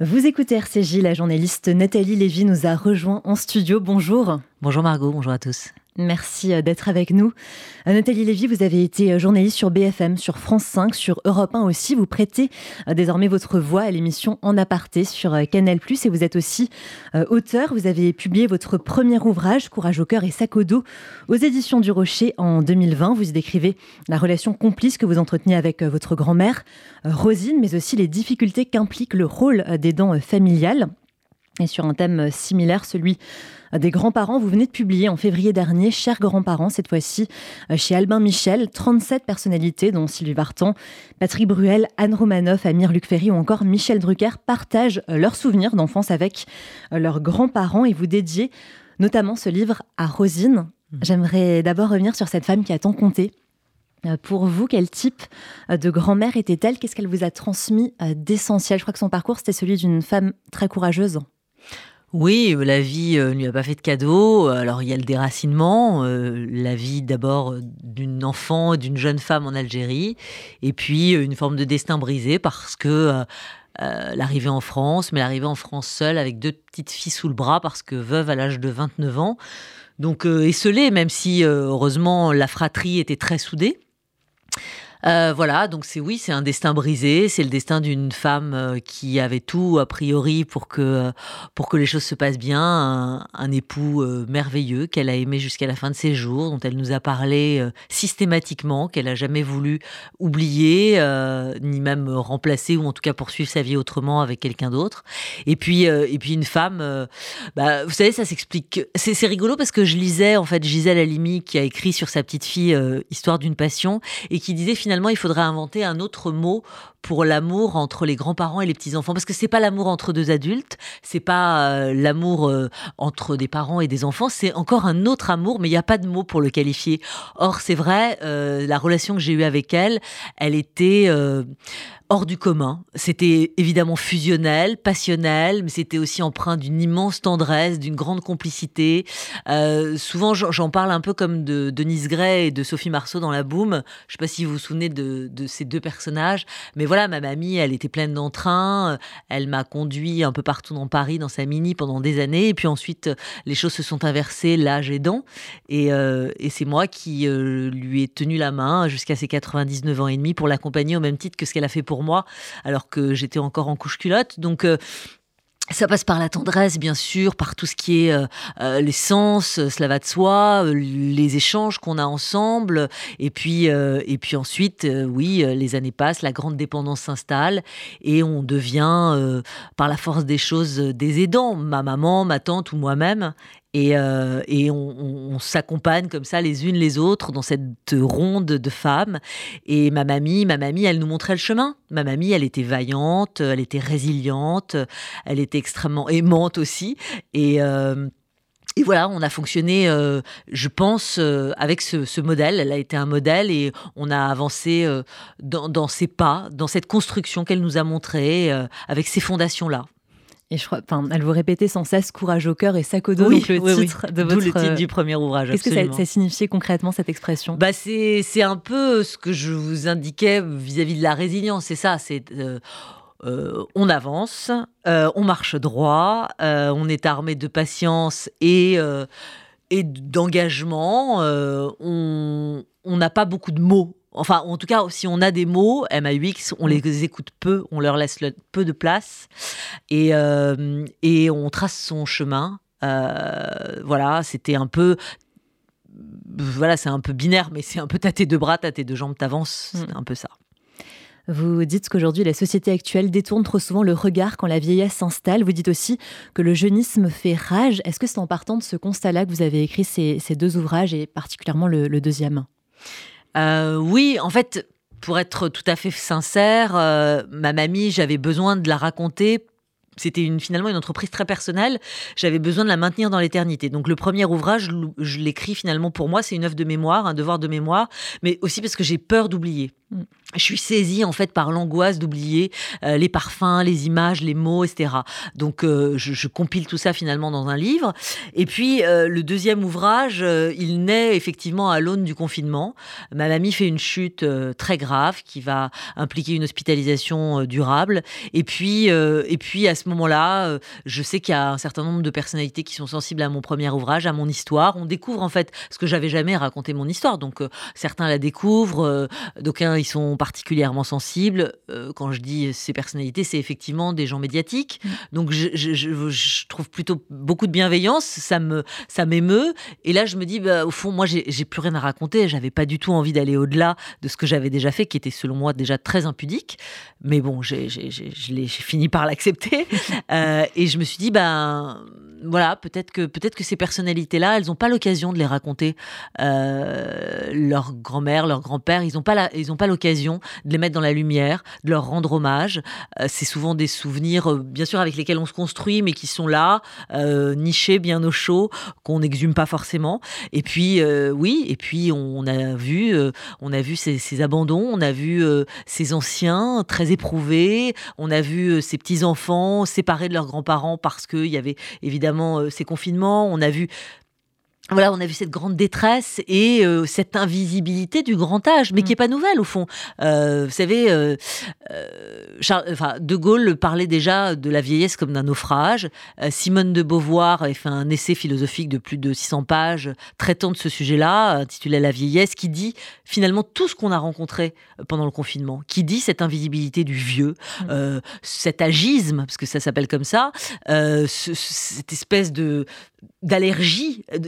Vous écoutez RCJ, la journaliste Nathalie Lévy nous a rejoint en studio. Bonjour. Bonjour Margot, bonjour à tous. Merci euh, d'être avec nous. Euh, Nathalie Lévy, vous avez été euh, journaliste sur BFM, sur France 5, sur Europe 1 aussi. Vous prêtez désormais votre voix à l'émission En aparté sur Canal+. Et vous êtes aussi auteur. Vous avez publié votre premier ouvrage, Courage au cœur et sac au dos, aux éditions du Rocher en 2020. Vous y décrivez la relation complice que vous entreteniez avec votre grand-mère, Rosine, mais aussi les difficultés qu'implique le rôle des dents familiales. Et sur un thème similaire, celui des grands-parents, vous venez de publier en février dernier, Chers grands-parents, cette fois-ci euh, chez Albin Michel, 37 personnalités, dont Sylvie Vartan, Patrick Bruel, Anne Romanoff, Amir Luc Ferry ou encore Michel Drucker, partagent euh, leurs souvenirs d'enfance avec euh, leurs grands-parents et vous dédiez notamment ce livre à Rosine. Mmh. J'aimerais d'abord revenir sur cette femme qui a tant compté pour vous, quel type de grand-mère était-elle? Qu'est-ce qu'elle vous a transmis d'essentiel? Je crois que son parcours, c'était celui d'une femme très courageuse. Oui, la vie ne lui a pas fait de cadeau. Alors il y a le déracinement, euh, la vie d'abord d'une enfant, d'une jeune femme en Algérie, et puis euh, une forme de destin brisé parce que euh, l'arrivée en France, mais l'arrivée en France seule avec deux petites filles sous le bras parce que veuve à l'âge de 29 ans. Donc esselée, même si heureusement la fratrie était très soudée. Euh, voilà, donc c'est oui, c'est un destin brisé, c'est le destin d'une femme euh, qui avait tout a priori pour que pour que les choses se passent bien, un, époux euh, merveilleux qu'elle a aimé jusqu'à la fin de ses jours, dont elle nous a parlé systématiquement, qu'elle a jamais voulu oublier ni même remplacer ou en tout cas poursuivre sa vie autrement avec quelqu'un d'autre. Et puis et puis une femme, bah, vous savez, ça s'explique. C'est rigolo parce que je lisais en fait Gisèle Halimi qui a écrit sur sa petite fille Histoire d'une passion et qui disait finalement il faudrait inventer un autre mot pour l'amour entre les grands-parents et les petits-enfants parce que c'est pas l'amour entre deux adultes, c'est pas euh, l'amour euh, entre des parents et des enfants, c'est encore un autre amour mais il n'y a pas de mot pour le qualifier. Or, c'est vrai, euh, la relation que j'ai eue avec elle, elle était hors du commun. C'était évidemment fusionnel, passionnel, mais c'était aussi empreint d'une immense tendresse, d'une grande complicité. souvent, j'en parle un peu comme de Denise Gray et de Sophie Marceau dans La Boom. Je sais pas si vous vous souvenez de, de ces deux personnages, mais voilà, ma mamie, elle était pleine d'entrain. Euh, elle m'a conduit un peu partout dans Paris, dans sa mini, pendant des années. Et puis ensuite, euh, les choses se sont inversées, l'âge aidant. Et, euh, et c'est moi qui lui ai tenu la main jusqu'à ses 99 ans et demi pour l'accompagner au même titre que ce qu'elle a fait pour moi, alors que j'étais encore en couche culotte. Donc, ça passe par la tendresse, bien sûr, par tout ce qui est euh, euh l'essence, euh, cela va de soi, euh, les échanges qu'on a ensemble, et puis et puis ensuite, oui, les années passent, la grande dépendance s'installe et on devient, par la force des choses, des aidants, ma maman, ma tante ou moi-même, et, euh, on, s'accompagne comme ça les unes les autres dans cette ronde de femmes. Et ma mamie, ma mamie, elle nous montrait le chemin. Ma mamie, elle était vaillante, elle était résiliente, elle était extrêmement aimante aussi. Et euh, voilà, on a fonctionné, euh, je pense, avec ce, modèle. Elle a été un modèle et on a avancé dans, dans, ses pas, dans cette construction qu'elle nous a montrée, avec ces fondations-là. Et je crois, enfin, elle vous répétait sans cesse courage au cœur et sac au dos, oui, donc le titre de votre. le titre du premier ouvrage. Qu'est-ce que ça, ça, signifiait concrètement cette expression? Bah c'est c'est un peu ce que je vous indiquais vis-à-vis de la résilience. C'est ça. C'est euh, euh, on avance, euh, on marche droit, on est armé de patience et et d'engagement. on n'a pas beaucoup de mots Enfin, en tout cas, si on a des mots, MAUX, on les mm. écoute peu, on leur laisse peu de place et, euh, et on trace son chemin. Euh, voilà, c'était un peu voilà, c'est un peu binaire, mais c'est un peu tâter deux bras, tâter deux jambes, t'avances, mm. c'est un peu ça. Vous dites qu'aujourd'hui, la société actuelle détourne trop souvent le regard quand la vieillesse s'installe. Vous dites aussi que le jeunisme fait rage. Est-ce que c'est en partant de ce constat-là que vous avez écrit ces, deux ouvrages et particulièrement le deuxième? Euh, oui, en fait, pour être tout à fait sincère, euh, ma mamie, j'avais besoin de la raconter c'était finalement une entreprise très personnelle. J'avais besoin de la maintenir dans l'éternité. Donc le premier ouvrage, je l'écris finalement pour moi, c'est une œuvre de mémoire, un devoir de mémoire, mais aussi parce que j'ai peur d'oublier. Je suis saisie en fait par l'angoisse d'oublier euh, les parfums, les images, les mots, etc. Donc euh, je, compile tout ça finalement dans un livre. Et puis euh, le deuxième ouvrage, il naît effectivement à l'aune du confinement. Ma mamie fait une chute très grave qui va impliquer une hospitalisation durable. Et puis et puis à ce ce moment-là, je sais qu'il y a un certain nombre de personnalités qui sont sensibles à mon premier ouvrage, à mon histoire. On découvre en fait ce que j'avais jamais raconté mon histoire. Donc certains la découvrent, d'aucuns ils sont particulièrement sensibles. quand je dis ces personnalités, c'est effectivement des gens médiatiques. Mmh. Donc je, je, trouve plutôt beaucoup de bienveillance. Ça me ça m'émeut. Et là je me dis, bah, au fond, moi j'ai plus rien à raconter. J'avais pas du tout envie d'aller au-delà de ce que j'avais déjà fait, qui était selon moi déjà très impudique. Mais bon, j'ai fini par l'accepter. Euh, et je me suis dit, ben voilà, peut-être que peut-être que ces personnalités-là, elles n'ont pas l'occasion de les raconter. Euh, leur grand-mère, leur grand-père, ils n'ont pas ils ont pas de les mettre dans la lumière, de leur rendre hommage. Euh, c'est souvent des souvenirs, bien sûr, avec lesquels on se construit, mais qui sont là, nichés, bien au chaud, qu'on n'exhume pas forcément. Et puis, oui, et puis on a vu, on a vu ces, abandons, on a vu ces anciens très éprouvés, on a vu ces petits enfants séparés de leurs grands-parents parce qu'il y avait évidemment euh, ces confinements. On a vu voilà, on a vu cette grande détresse et euh, cette invisibilité du grand âge, mais qui n'est mm. pas nouvelle au fond. Euh, vous savez, euh, enfin, De Gaulle parlait déjà de la vieillesse comme d'un naufrage. Simone de Beauvoir avait fait un essai philosophique de plus de 600 pages traitant de ce sujet-là, intitulé La vieillesse, qui dit finalement tout ce qu'on a rencontré pendant le confinement, qui dit cette invisibilité du vieux, mm. cet agisme, parce que ça s'appelle comme ça, cette espèce de d'allergie euh,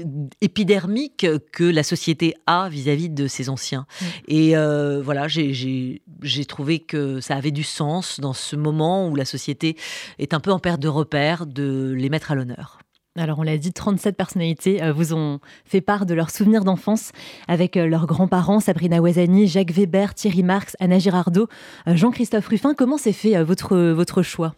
épidermique que la société a vis-à-vis de ses anciens. Mm. Et euh, voilà, j'ai trouvé que ça avait du sens dans ce moment où la société est un peu en perte de repère de les mettre à l'honneur. Alors on l'a dit, 37 personnalités euh, vous ont fait part de leurs souvenirs d'enfance avec leurs grands-parents, Sabrina Ouazani, Jacques Weber, Thierry Marx, Anna Girardot, Jean-Christophe Ruffin. Comment s'est fait votre, votre choix?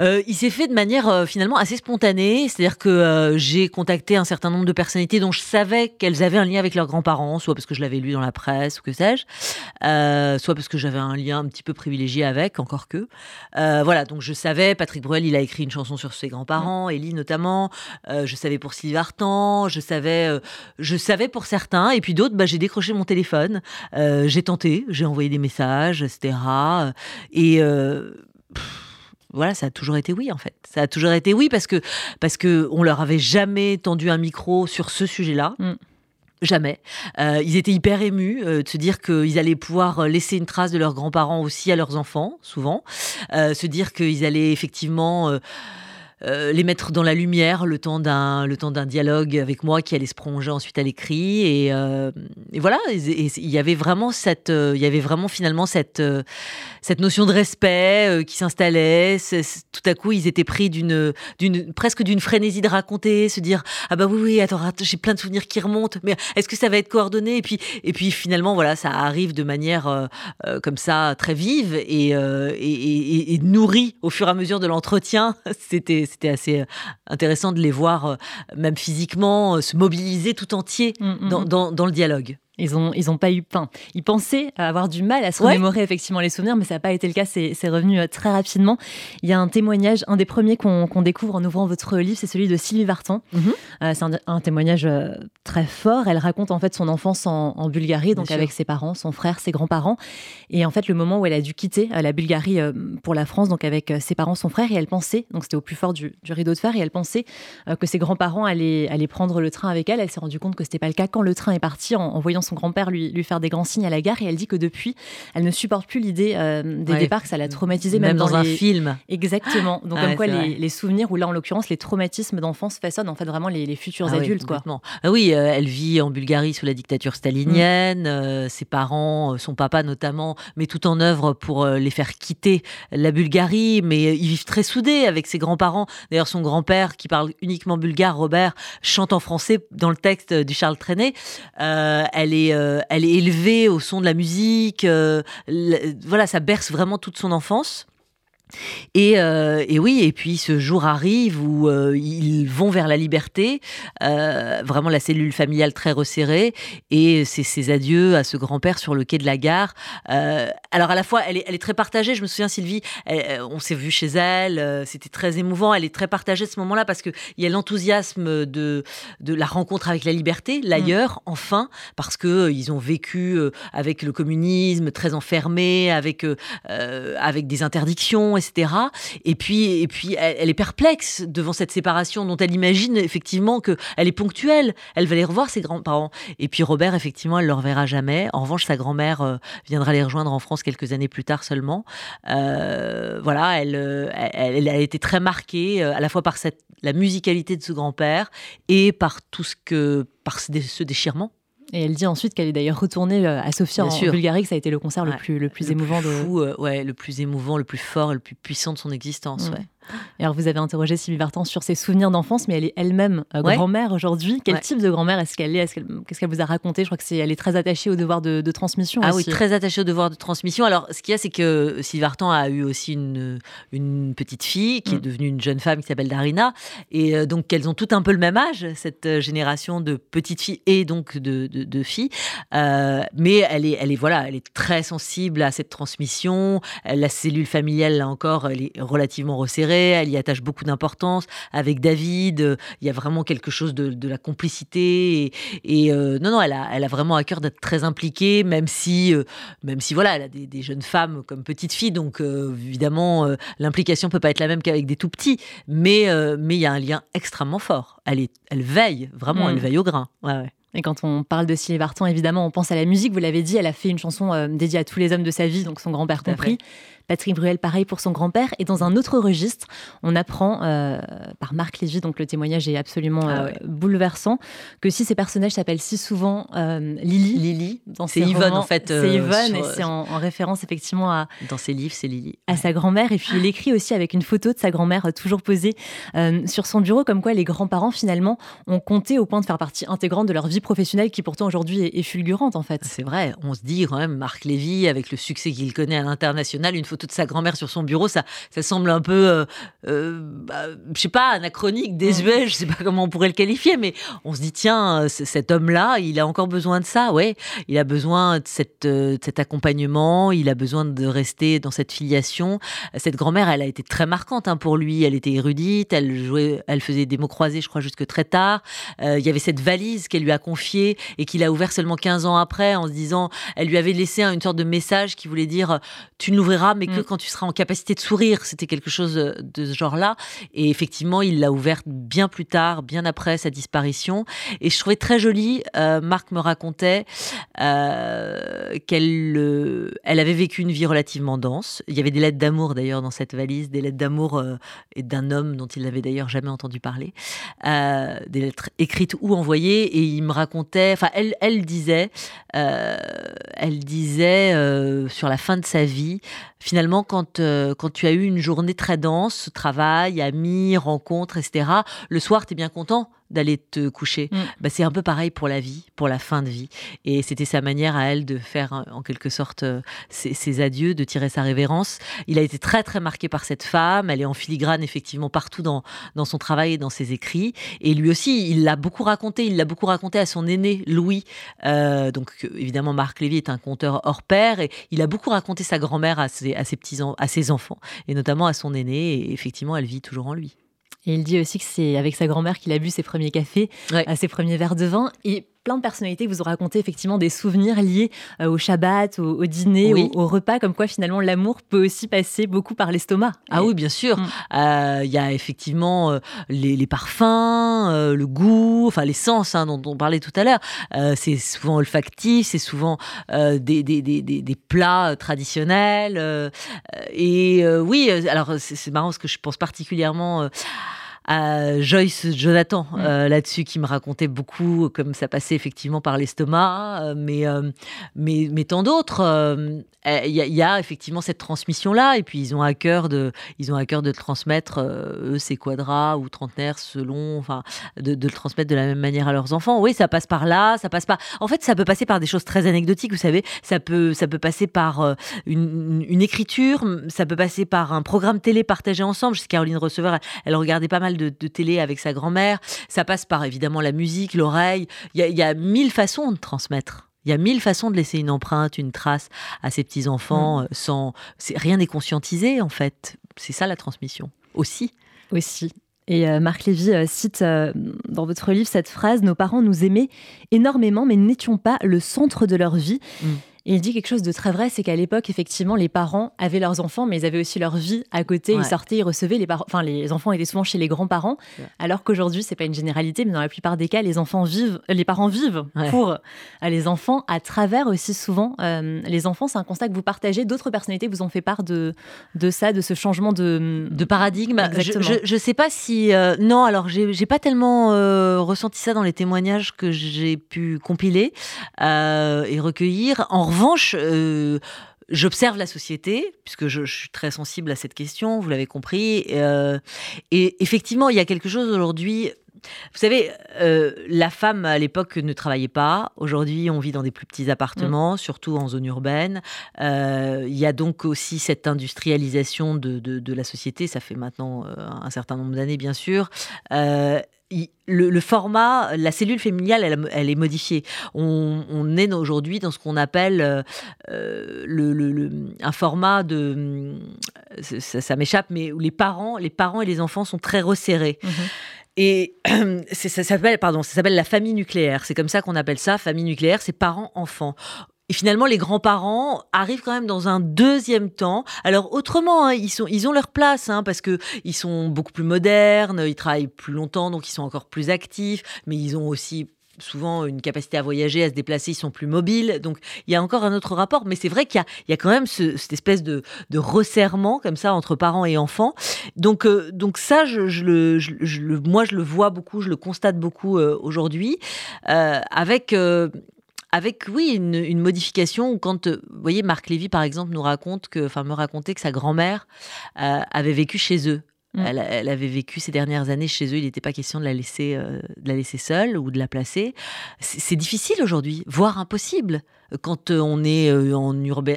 Euh, il s'est fait de manière euh, finalement assez spontanée, c'est-à-dire que euh, j'ai contacté un certain nombre de personnalités dont je savais qu'elles avaient un lien avec leurs grands-parents, soit parce que je l'avais lu dans la presse ou que sais-je, soit parce que j'avais un lien un petit peu privilégié avec, encore que. voilà, donc je savais, Patrick Bruel, il a écrit une chanson sur ses grands-parents, Ellie notamment, je savais pour Sylvie Vartan, je savais, je savais pour certains, et puis d'autres, bah, j'ai décroché mon téléphone, j'ai tenté, j'ai envoyé des messages, etc. Et voilà, ça a toujours été oui en fait. Ça a toujours été oui parce que parce que on leur avait jamais tendu un micro sur ce sujet-là. Mm. Jamais. Euh, ils étaient hyper émus euh, de se dire qu'ils allaient pouvoir laisser une trace de leurs grands-parents aussi à leurs enfants, souvent. Euh, se dire qu'ils allaient effectivement euh, les mettre dans la lumière le temps d'un le temps d'un dialogue avec moi qui allait se prolonger ensuite à l'écrit. Et, euh, voilà il y avait vraiment cette euh, il y avait vraiment finalement cette cette notion de respect qui s'installait. Tout à coup ils étaient pris d'une d'une presque d'une frénésie de raconter se dire ah bah oui oui attends j'ai plein de souvenirs qui remontent mais est-ce que ça va être coordonné? Et puis et puis finalement voilà ça arrive de manière comme ça très vive et, et, et nourrie au fur et à mesure de l'entretien. C'était c'était assez euh, intéressant de les voir, euh, même physiquement, euh, se mobiliser tout entier mm, mm, mm. dans, le dialogue. Ils ont, ils ont pas eu pain. Ils pensaient avoir du mal à se remémorer effectivement les souvenirs, mais ça n'a pas été le cas. C'est revenu euh, très rapidement. Il y a un témoignage, un des premiers qu'on découvre en ouvrant votre livre, c'est celui de Sylvie Vartan. Mhm. Euh, c'est un, témoignage euh, très fort. Elle raconte en fait son enfance en, Bulgarie, donc avec ses parents, son frère, ses grands-parents, et en fait le moment où elle a dû quitter la Bulgarie pour la France, donc avec ses parents, son frère, et elle pensait, donc c'était au plus fort du, rideau de fer, et elle pensait que ses grands-parents allaient, allaient prendre le train avec elle. Elle s'est rendue compte que c'était pas le cas quand le train est parti en, en voyant son grand-père lui, lui faire des grands signes à la gare et elle dit que depuis, elle ne supporte plus l'idée euh, des départs, que ça l'a traumatisée même, dans, un film. Exactement. Donc comme quoi les, souvenirs ou là en l'occurrence les traumatismes d'enfance façonnent en fait vraiment les, futurs ah adultes quoi. Ah oui, euh, elle vit en Bulgarie sous la dictature stalinienne. Euh, ses parents, son papa notamment, met tout en œuvre pour les faire quitter la Bulgarie, mais ils vivent très soudés avec ses grands-parents. D'ailleurs, son grand-père qui parle uniquement bulgare, Robert, chante en français dans le texte du Charles Trenet. elle est euh, elle est élevée au son de la musique. Euh, voilà, ça berce vraiment toute son enfance. Euh, et, oui, et puis ce jour arrive où euh, ils vont vers la liberté, euh, vraiment la cellule familiale très resserrée, et c'est ses adieux à ce grand-père sur le quai de la gare. alors à la fois, elle est, elle est, très partagée. Je me souviens, Sylvie, on s'est vu chez elle, c'était très émouvant. Elle est très partagée à ce moment-là parce qu'il y a l'enthousiasme de, de la rencontre avec la liberté, l'ailleurs, mm. enfin, parce que ils ont vécu avec le communisme très enfermé, avec avec des interdictions etc. Et puis, et puis elle, est perplexe devant cette séparation dont elle imagine effectivement qu'elle est ponctuelle. Elle va les revoir, ses grands-parents. Et puis Robert, effectivement, elle ne le reverra jamais. En revanche, sa grand-mère euh, viendra les rejoindre en France quelques années plus tard seulement. Euh, voilà, elle, elle, a été très marquée à la fois par la musicalité de ce grand-père et par tout ce que, par ce déchirement et elle dit ensuite qu'elle est d'ailleurs retournée euh, à Sofia en, Bulgarie, que ça a été le concert le plus, le plus émouvant. de... Euh, ouais, le plus émouvant, le plus fort, le plus puissant de son existence. Mm. Ouais alors, vous avez interrogé Sylvie Vartan sur ses souvenirs d'enfance, mais elle est elle-même euh, grand-mère aujourd'hui. Quel type de grand-mère est-ce qu'elle est, Qu'est-ce qu'elle vous a raconté? Je crois que c'est elle est très attachée au devoir de, transmission. Ah oui, très attachée au devoir de transmission. Alors, ce qu'il y a, c'est que Sylvie Vartan a eu aussi une, une petite fille qui est mm. devenue une jeune femme qui s'appelle Darina. Et euh, donc, elles ont toutes un peu le même âge, cette euh, génération de petites filles et donc de, de, filles. mais elle est, elle est, voilà, elle est très sensible à cette transmission. La cellule familiale, là encore, elle est relativement resserrée elle y attache beaucoup d'importance. Avec David, euh, il y a vraiment quelque chose de, la complicité. Et, euh, non, non, elle a, elle a vraiment à cœur d'être très impliquée, même si, euh, même si voilà, elle a des, jeunes femmes comme petite fille, donc évidemment, l'implication peut pas être la même qu'avec des tout petits, mais mais il y a un lien extrêmement fort. Elle est, elle veille vraiment, elle mm. veille au grain. Et quand on parle de Sylvie Vartan, évidemment, on pense à la musique. Vous l'avez dit, elle a fait une chanson dédiée à tous les hommes de sa vie, donc son grand-père compris. Patrick Bruel, pareil pour son grand-père. Et dans un autre registre, on apprend euh, par Marc Lévy, donc le témoignage est absolument ah euh, bouleversant, que si ces personnages s'appellent si souvent euh, Lily, Lily, c'est Yvonne en fait. c'est Yvonne et c'est en, référence effectivement à. Dans ses livres, c'est Lily. À sa grand-mère. Et puis il écrit aussi avec une photo de sa grand-mère toujours posée sur son bureau, comme quoi les grands-parents finalement ont compté au point de faire partie intégrante de leur vie professionnelle qui pourtant aujourd'hui est, est, fulgurante en fait. C'est vrai, on se dit quand même Marc Lévy avec le succès qu'il connaît à l'international, une photo toute sa grand-mère sur son bureau, ça, ça semble un peu, euh, euh, bah, je sais pas, anachronique, désuet, je sais pas comment on pourrait le qualifier, mais on se dit, tiens, cet homme-là, il a encore besoin de ça, ouais. Il a besoin de, cette, euh, cet accompagnement, il a besoin de rester dans cette filiation. Cette grand-mère, elle a été très marquante hein, pour lui. Elle était érudite, elle jouait, elle faisait des mots croisés, je crois, jusque très tard. il y avait cette valise qu'elle lui a et qu'il a ouvert seulement 15 ans après en se disant, elle lui avait laissé une sorte de message qui voulait dire, tu ne l'ouvriras, mais que mm. quand tu seras en capacité de sourire. C'était quelque chose de ce genre-là. Et effectivement, il l'a ouverte bien plus tard, bien après sa disparition. Et je trouvais très joli, euh, Marc me racontait euh, qu'elle euh, elle avait vécu une vie relativement dense. Il y avait des lettres d'amour d'ailleurs dans cette valise, des lettres d'amour et d'un homme dont il n'avait d'ailleurs jamais entendu parler. des lettres écrites ou envoyées. Et il me racontait, enfin, elle, elle disait, elle disait sur la fin de sa vie, finalement, quand, euh, quand tu as eu une journée très dense, travail, amis, rencontres, etc., le soir, tu es bien content d'aller te coucher. Mm. Bah, c'est un peu pareil pour la vie, pour la fin de vie. Et c'était sa manière à elle de faire en quelque sorte euh, ses, adieux, de tirer sa révérence. Il a été très très marqué par cette femme. Elle est en filigrane effectivement partout dans, dans son travail et dans ses écrits. Et lui aussi, il l'a beaucoup raconté. Il l'a beaucoup raconté à son aîné Louis. Euh, donc évidemment, Marc Lévy est un conteur hors pair et il a beaucoup raconté sa grand-mère à ses, à ses petits à ses enfants et notamment à son aîné. Et effectivement, elle vit toujours en lui. Et il dit aussi que c'est avec sa grand-mère qu'il a bu ses premiers cafés, à ses premiers verres de vin. Et plein de personnalités vous ont raconté effectivement des souvenirs liés euh, au Shabbat, au, dîner, au, repas, comme quoi finalement l'amour peut aussi passer beaucoup par l'estomac. Ah oui, bien sûr. Mm. Euh, il y a effectivement euh, les, parfums, le goût, enfin les sens hein, dont on parlait tout à l'heure. c'est souvent olfactif, c'est souvent des, des, des, des, plats traditionnels. et oui, alors c'est marrant parce que je pense particulièrement à Joyce Jonathan mm. euh, là-dessus qui me racontait beaucoup comme ça passait effectivement par l'estomac, euh, mais, euh, mais, mais tant d'autres. Il y, a effectivement cette transmission-là, et puis ils ont à cœur de, ils ont à cœur de transmettre, eux, ces quadras ou trentenaires selon, enfin, de, le transmettre de la même manière à leurs enfants. Oui, ça passe par là, ça passe par. En fait, ça peut passer par des choses très anecdotiques, vous savez. Ça peut, ça peut passer par une, une écriture, ça peut passer par un programme télé partagé ensemble. Je sais Caroline Receveur, elle, elle regardait pas mal de, télé avec sa grand-mère. Ça passe par évidemment la musique, l'oreille. Il y, a, mille façons de transmettre. Il y a mille façons de laisser une empreinte, une trace à ses petits enfants mm. euh, sans rien n'est conscientisé en fait. C'est ça la transmission aussi. Aussi. Et euh, Marc Lévy euh, cite dans votre livre cette phrase Nos parents nous aimaient énormément, mais n'étions pas le centre de leur vie. Mm. Et il dit quelque chose de très vrai, c'est qu'à l'époque, effectivement, les parents avaient leurs enfants, mais ils avaient aussi leur vie à côté. Ils sortaient, ils recevaient les parents. Enfin, les enfants étaient souvent chez les grands-parents, alors qu'aujourd'hui, c'est pas une généralité, mais dans la plupart des cas, les enfants vivent, les parents vivent pour euh, les enfants à travers aussi souvent euh, les enfants. C'est un constat que vous partagez. D'autres personnalités vous ont fait part de de ça, de ce changement de de paradigme. Je, je, sais pas si euh, non. Alors, j'ai pas tellement ressenti ça dans les témoignages que j'ai pu compiler et recueillir. En revanche, euh, j'observe la société, puisque je, suis très sensible à cette question, vous l'avez compris. Euh, et effectivement, il y a quelque chose aujourd'hui. Vous savez, euh, la femme à l'époque ne travaillait pas. Aujourd'hui, on vit dans des plus petits appartements, mm. surtout en zone urbaine. il y a donc aussi cette industrialisation de, de, la société. Ça fait maintenant un certain nombre d'années, bien sûr le, format, la cellule familiale, elle, est modifiée. On, est aujourd'hui dans ce qu'on appelle euh, euh, le, un format de, ça, m'échappe, mais où les parents, les parents et les enfants sont très resserrés. Mhm. Et ça s'appelle, pardon, ça s'appelle la famille nucléaire. C'est comme ça qu'on appelle ça, famille nucléaire. C'est parents-enfants. Et finalement, les grands-parents arrivent quand même dans un deuxième temps. Alors autrement, hein, ils ont leur place hein, parce que ils sont beaucoup plus modernes, ils travaillent plus longtemps, donc ils sont encore plus actifs. Mais ils ont aussi souvent une capacité à voyager, à se déplacer, ils sont plus mobiles. Donc il y a encore un autre rapport, mais c'est vrai qu'il y, a, quand même cette espèce de, resserrement comme ça entre parents et enfants. Donc, euh, donc ça, moi, je le vois beaucoup, je le constate beaucoup euh, aujourd'hui, euh, avec avec, oui, une, modification quand, euh, vous voyez, Marc Lévy, par exemple, nous raconte que, enfin, me racontait que sa grand-mère euh, avait vécu chez eux. Mm. Elle, avait vécu ces dernières années chez eux. Il n'était pas question de la laisser, euh, de la laisser seule ou de la placer. C'est difficile aujourd'hui, voire impossible quand euh, on est euh, en,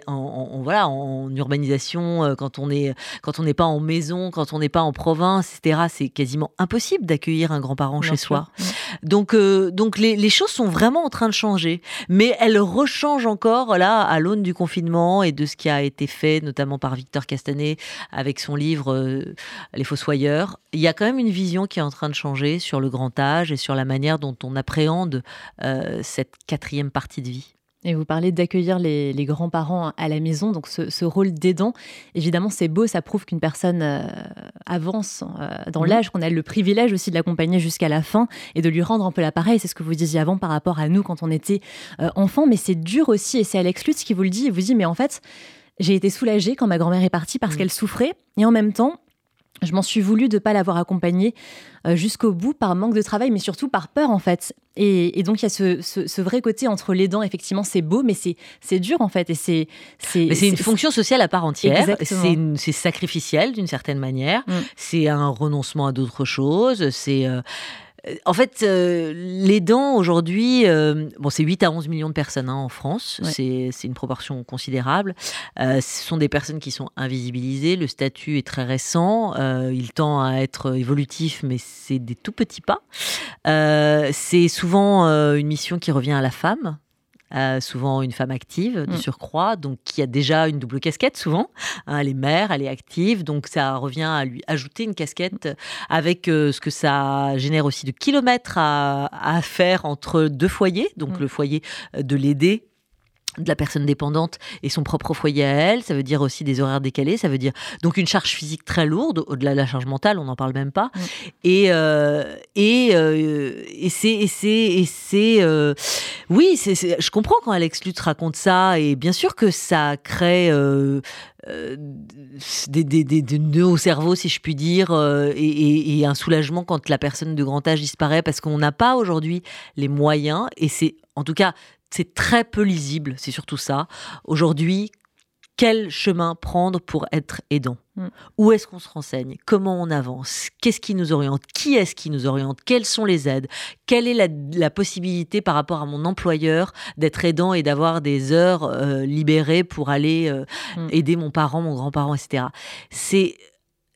en, voilà, en urbanisation, euh, quand on est quand on n'est pas en maison, quand on n'est pas en province, etc. C'est quasiment impossible d'accueillir un grand-parent chez soi. Donc donc les, choses sont vraiment en train de changer, mais elles rechangent encore là à l'aune du confinement et de ce qui a été fait, notamment par Victor Castanet avec son livre Les Fossoyeurs. Il y a quand même une vision qui est en train de changer sur le grand âge et sur la manière dont on appréhende cette quatrième partie de vie. Et vous parlez d'accueillir les, grands-parents à la maison, donc ce, rôle d'aidant, évidemment c'est beau, ça prouve qu'une personne euh, avance euh, dans l'âge, qu'on a le privilège aussi de l'accompagner jusqu'à la fin et de lui rendre un peu l'appareil, c'est ce que vous disiez avant par rapport à nous quand on était euh, enfant, mais c'est dur aussi, et c'est Alex Lutz qui vous le dit, il vous dit, mais en fait, j'ai été soulagée quand ma grand-mère est partie parce mmh. qu'elle souffrait, et en même temps, je m'en suis voulu de ne pas l'avoir accompagnée euh, jusqu'au bout par manque de travail, mais surtout par peur en fait. Et, donc il y a ce, vrai côté entre les dents, effectivement c'est beau, mais c'est dur en fait. Et c'est c'est une fonction sociale à part entière. C'est sacrificiel d'une certaine manière. Mm. C'est un renoncement à d'autres choses. C'est euh, en fait, euh, les dents aujourd'hui, euh, bon, c'est 8 à 11 millions de personnes hein, en France, c'est une proportion considérable. Euh, ce sont des personnes qui sont invisibilisées, le statut est très récent, il tend à être évolutif, mais c'est des tout petits pas. c'est souvent une mission qui revient à la femme. Euh, souvent une femme active de mm. surcroît, donc qui a déjà une double casquette souvent. Hein, elle est mère, elle est active, donc ça revient à lui ajouter une casquette avec euh, ce que ça génère aussi de kilomètres à, à faire entre deux foyers, donc mm. le foyer de l'aider de la personne dépendante et son propre foyer à elle, ça veut dire aussi des horaires décalés, ça veut dire donc une charge physique très lourde, au-delà de la charge mentale, on n'en parle même pas. Et, euh, et, euh, et c'est, et c'est, euh, oui, c'est, je comprends quand Alex Lutz raconte ça, et bien sûr que ça crée des, des, des, nœuds au cerveau, si je puis dire, et, et, un soulagement quand la personne de grand âge disparaît, parce qu'on n'a pas aujourd'hui les moyens, et c'est en tout cas c'est très peu lisible, c'est surtout ça. Aujourd'hui, quel chemin prendre pour être aidant? Mm. Où est-ce qu'on se renseigne? Comment on avance? Qu'est-ce qui nous oriente? Qui est-ce qui nous oriente? Quelles sont les aides? Quelle est la, possibilité par rapport à mon employeur d'être aidant et d'avoir des heures euh, libérées pour aller euh, mm. aider mon parent, mon grand-parent, etc. C'est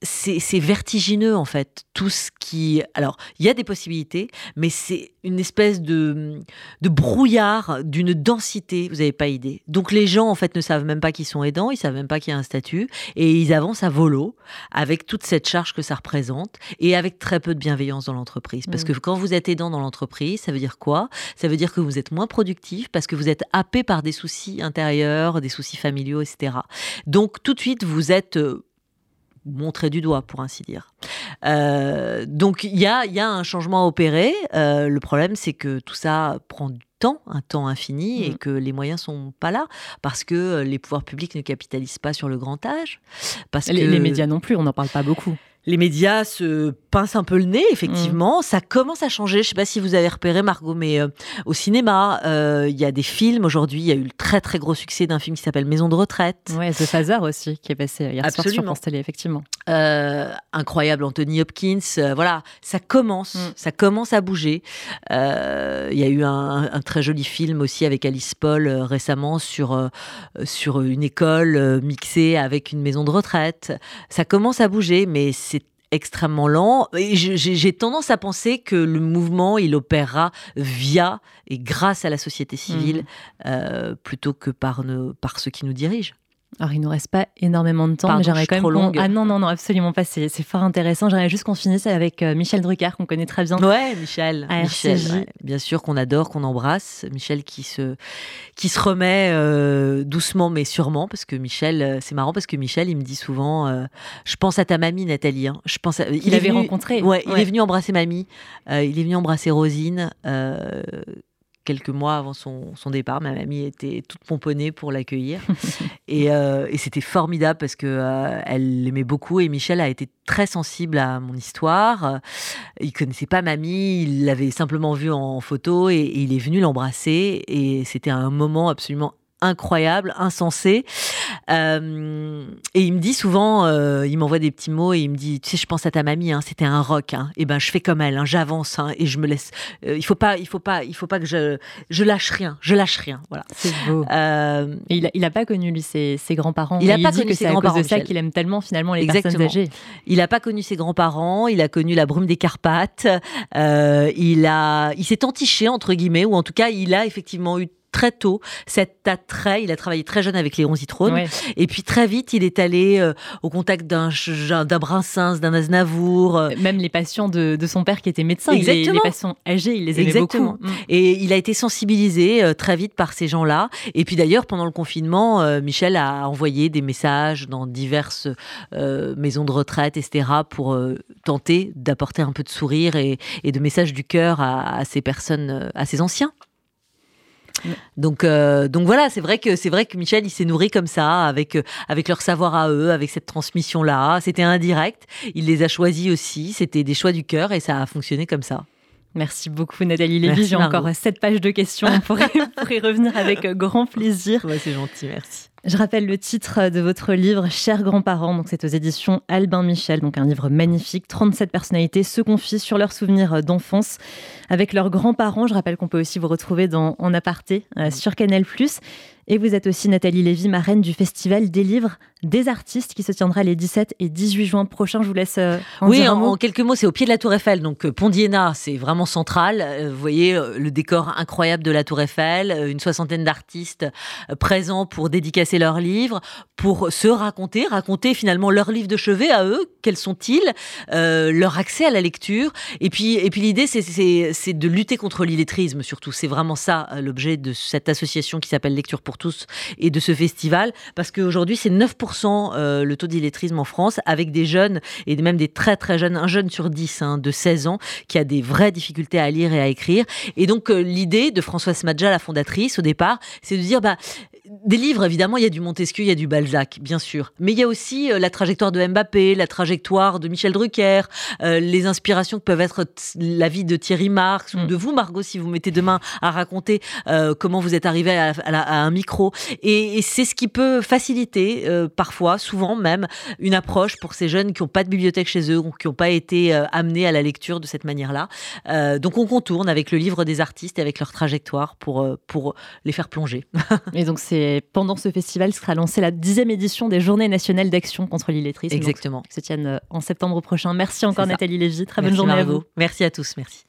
c'est vertigineux en fait. Tout ce qui. Alors, il y a des possibilités, mais c'est une espèce de, de brouillard, d'une densité, vous n'avez pas idée. Donc, les gens en fait ne savent même pas qu'ils sont aidants, ils savent même pas qu'il y a un statut, et ils avancent à volo avec toute cette charge que ça représente et avec très peu de bienveillance dans l'entreprise. Parce mmh. que quand vous êtes aidant dans l'entreprise, ça veut dire quoi? Ça veut dire que vous êtes moins productif parce que vous êtes happé par des soucis intérieurs, des soucis familiaux, etc. Donc, tout de suite, vous êtes montrer du doigt, pour ainsi dire. Euh, donc il y a, y a, un changement à opérer. Euh, le problème, c'est que tout ça prend du temps, un temps infini, et mm. que les moyens sont pas là, parce que les pouvoirs publics ne capitalisent pas sur le grand âge. Parce les, que... les médias non plus, on n'en parle pas beaucoup les médias se pincent un peu le nez, effectivement. Mm. Ça commence à changer. Je ne sais pas si vous avez repéré, Margot, mais euh, au cinéma, euh, il y a des films aujourd'hui. Il y a eu le très très gros succès d'un film qui s'appelle Maison de retraite. Ouais, The Phaser aussi, qui est passé hier soir sur France Télé, effectivement. Euh, incroyable, Anthony Hopkins. voilà, ça commence, mm. ça commence à bouger. Il y a eu un, un, très joli film aussi avec Alice Paul récemment sur sur une école mixée avec une maison de retraite. Ça commence à bouger, mais extrêmement lent. Et j'ai tendance à penser que le mouvement, il opérera via et grâce à la société civile mmh. euh, plutôt que par, par ceux qui nous dirigent. Alors, il nous reste pas énormément de temps, mais j'aimerais quand même. Ah non, non, non, absolument pas. C'est fort intéressant. J'aimerais juste qu'on finisse avec euh, Michel Drucker, qu'on connaît très bien. Ouais, Michel. Michel Bien sûr, qu'on adore, qu'on embrasse. Michel qui se, qui se remet euh, doucement, mais sûrement, parce que Michel, euh, c'est marrant, parce que Michel, il me dit souvent Je pense à ta mamie, Nathalie. Hein. Je pense Il, avait rencontré. Ouais, il est venu embrasser mamie. il est venu embrasser Rosine quelques mois avant son, départ. Ma mamie était toute pomponnée pour l'accueillir. Euh, et, c'était formidable parce que euh, elle l'aimait beaucoup. Et Michel a été très sensible à mon histoire. Il connaissait pas mamie, il l'avait simplement vue en photo et il est venu l'embrasser. Et c'était un moment absolument incroyable, insensé. Euh, et il me dit souvent, euh, il m'envoie des petits mots et il me dit, tu sais, je pense à ta mamie, hein, c'était un rock. Hein. et ben, je fais comme elle, hein, j'avance et je me laisse. Euh, il faut pas, il faut pas, il faut pas que je, je lâche rien, je lâche rien. Voilà. C'est beau. et il, il a pas connu lui ses, ses grands-parents. Il a pas connu ses grands-parents. C'est ça qu'il aime tellement finalement les personnes âgées. Il a pas connu ses grands-parents. Il a connu la brume des Carpates. il a, il s'est entiché entre guillemets, ou en tout cas, il a effectivement eu très tôt cet attrait. Il a travaillé très jeune avec Léon Zitrone. Et puis très vite, il est allé euh, au contact d'un d'un Brassens, d'un Aznavour. Euh. Même les patients de, son père qui était médecin. Exactement. Les, patients âgés, il les aimait beaucoup. Mm. Et il a été sensibilisé euh, très vite par ces gens-là. Et puis d'ailleurs, pendant le confinement, Michel a envoyé des messages dans diverses maisons de retraite, etc., pour tenter d'apporter un peu de sourire et, de messages du cœur à, à ces personnes, à ces anciens. Donc, euh, donc voilà, c'est vrai que c'est vrai que Michel, il s'est nourri comme ça, avec euh, avec leur savoir à eux, avec cette transmission là. C'était indirect. Il les a choisis aussi. C'était des choix du cœur et ça a fonctionné comme ça. Merci beaucoup Nathalie Lévy. J'ai encore sept pages de questions. On pourrait, y revenir avec grand plaisir. Ouais, c'est gentil, merci. Je rappelle le titre de votre livre, Chers grands-parents. Donc, c'est aux éditions Albin Michel. Donc, un livre magnifique. 37 personnalités se confient sur leurs souvenirs d'enfance avec leurs grands-parents. Je rappelle qu'on peut aussi vous retrouver dans En aparté euh, sur Canal+. Et vous êtes aussi Nathalie Lévy, marraine du festival des livres des artistes qui se tiendra les 17 et 18 juin prochains. Je vous laisse euh, en oui, dire un mot. en quelques mots, c'est au pied de la Tour Eiffel. Donc euh, Pondiena, c'est vraiment central. Vous voyez le décor incroyable de la Tour Eiffel, une soixantaine d'artistes présents pour dédicacer leurs livres, pour se raconter, raconter finalement leurs livres de chevet à eux. Quels sont-ils Leur accès à la lecture. Et puis, et puis l'idée, c'est de lutter contre l'illettrisme surtout. C'est vraiment ça l'objet de cette association qui s'appelle Lecture pour tous et de ce festival, parce qu'aujourd'hui c'est 9% euh, le taux d'illettrisme en France, avec des jeunes et même des très très jeunes, un jeune sur 10 hein, de 16 ans qui a des vraies difficultés à lire et à écrire. Et donc euh, l'idée de Françoise Madja, la fondatrice, au départ, c'est de dire bah des livres, évidemment, il y a du Montesquieu, il y a du Balzac, bien sûr. Mais il y a aussi euh, la trajectoire de Mbappé, la trajectoire de Michel Drucker, euh, les inspirations que peuvent être la vie de Thierry Marx ou mm. de vous, Margot, si vous mettez demain à raconter euh, comment vous êtes arrivé à, un micro. Et, c'est ce qui peut faciliter, parfois, souvent même, une approche pour ces jeunes qui n'ont pas de bibliothèque chez eux ou qui n'ont pas été amenés à la lecture de cette manière-là. donc on contourne avec le livre des artistes et avec leur trajectoire pour, pour les faire plonger. Et donc c'est Et pendant ce festival sera lancée la dixième édition des Journées nationales d'action contre l'illettrisme. Exactement. Qui se tiennent en septembre prochain. Merci encore Nathalie Lévy. Très bonne journée à vous. Merci à tous. Merci.